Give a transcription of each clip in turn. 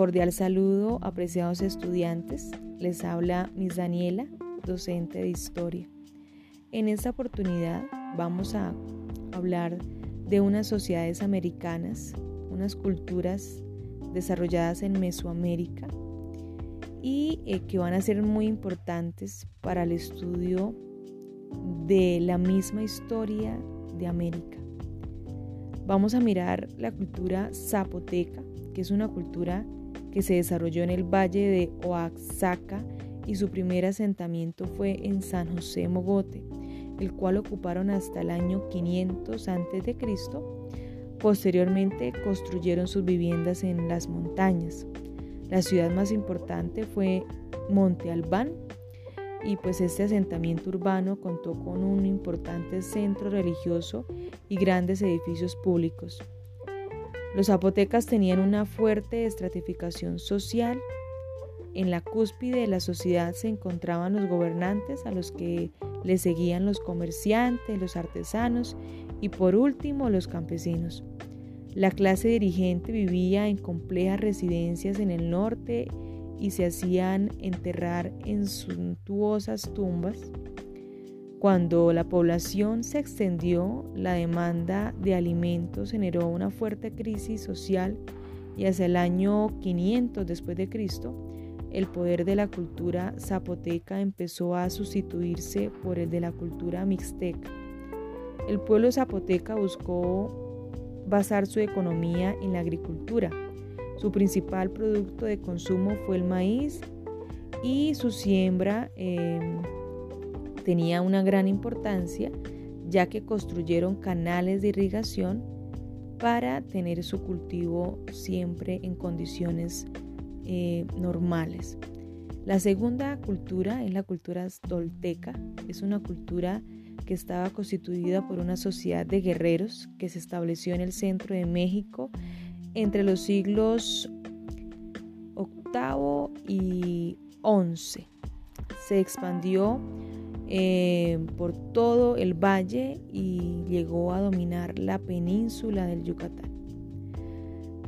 Cordial saludo, apreciados estudiantes. Les habla Miss Daniela, docente de historia. En esta oportunidad vamos a hablar de unas sociedades americanas, unas culturas desarrolladas en Mesoamérica y eh, que van a ser muy importantes para el estudio de la misma historia de América. Vamos a mirar la cultura zapoteca, que es una cultura que se desarrolló en el valle de Oaxaca y su primer asentamiento fue en San José Mogote, el cual ocuparon hasta el año 500 a.C. Posteriormente construyeron sus viviendas en las montañas. La ciudad más importante fue Monte Albán y pues este asentamiento urbano contó con un importante centro religioso y grandes edificios públicos. Los zapotecas tenían una fuerte estratificación social. En la cúspide de la sociedad se encontraban los gobernantes a los que le seguían los comerciantes, los artesanos y por último los campesinos. La clase dirigente vivía en complejas residencias en el norte y se hacían enterrar en suntuosas tumbas cuando la población se extendió, la demanda de alimentos generó una fuerte crisis social y hacia el año 500 después de Cristo, el poder de la cultura zapoteca empezó a sustituirse por el de la cultura mixteca. El pueblo zapoteca buscó basar su economía en la agricultura. Su principal producto de consumo fue el maíz y su siembra eh, tenía una gran importancia ya que construyeron canales de irrigación para tener su cultivo siempre en condiciones eh, normales. La segunda cultura es la cultura tolteca, es una cultura que estaba constituida por una sociedad de guerreros que se estableció en el centro de México entre los siglos VIII y XI. Se expandió eh, por todo el valle y llegó a dominar la península del Yucatán.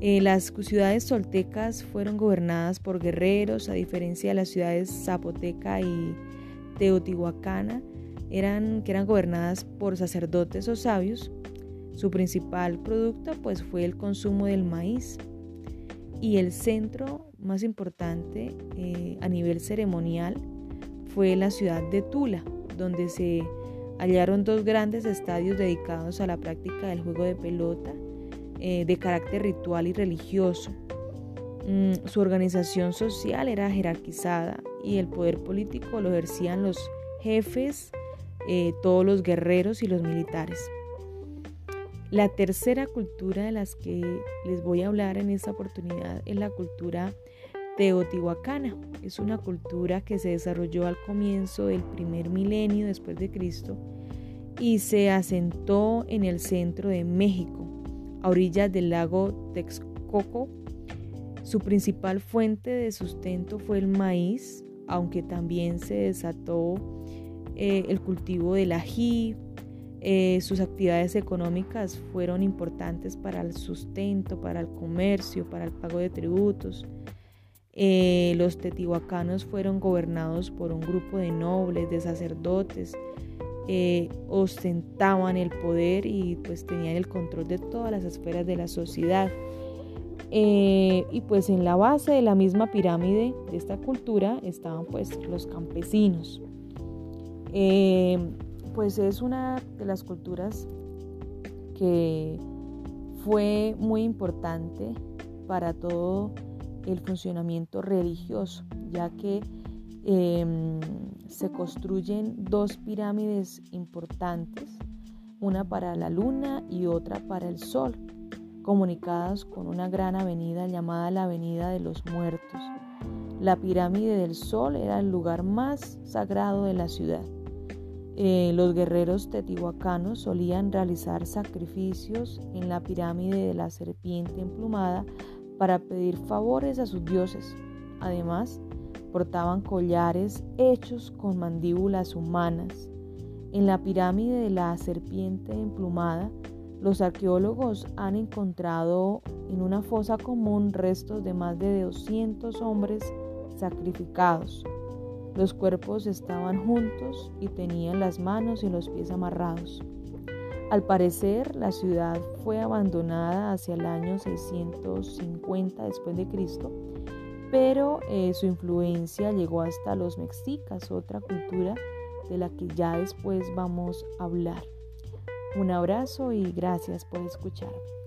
Eh, las ciudades toltecas fueron gobernadas por guerreros, a diferencia de las ciudades zapoteca y teotihuacana, eran, que eran gobernadas por sacerdotes o sabios. Su principal producto pues, fue el consumo del maíz y el centro más importante eh, a nivel ceremonial fue la ciudad de Tula, donde se hallaron dos grandes estadios dedicados a la práctica del juego de pelota eh, de carácter ritual y religioso. Mm, su organización social era jerarquizada y el poder político lo ejercían los jefes, eh, todos los guerreros y los militares. La tercera cultura de las que les voy a hablar en esta oportunidad es la cultura teotihuacana. Es una cultura que se desarrolló al comienzo del primer milenio después de Cristo y se asentó en el centro de México, a orillas del lago Texcoco. Su principal fuente de sustento fue el maíz, aunque también se desató eh, el cultivo del ají. Eh, sus actividades económicas fueron importantes para el sustento, para el comercio, para el pago de tributos. Eh, los tetihuacanos fueron gobernados por un grupo de nobles, de sacerdotes, eh, ostentaban el poder y pues tenían el control de todas las esferas de la sociedad. Eh, y pues en la base de la misma pirámide de esta cultura estaban pues los campesinos. pues es una de las culturas que fue muy importante para todo el funcionamiento religioso, ya que em, se construyen dos pirámides importantes, una para la luna y otra para el sol, comunicadas con una gran avenida llamada la Avenida de los Muertos. La pirámide del sol era el lugar más sagrado de la ciudad. Eh, los guerreros tetihuacanos solían realizar sacrificios en la pirámide de la serpiente emplumada para pedir favores a sus dioses. Además, portaban collares hechos con mandíbulas humanas. En la pirámide de la serpiente emplumada Los arqueólogos han encontrado en una fosa común restos de más de 200 hombres sacrificados. Los cuerpos estaban juntos y tenían las manos y los pies amarrados. Al parecer, la ciudad fue abandonada hacia el año 650 después de Cristo, pero eh, su influencia llegó hasta los mexicas, otra cultura de la que ya después vamos a hablar. Un abrazo y gracias por escucharme.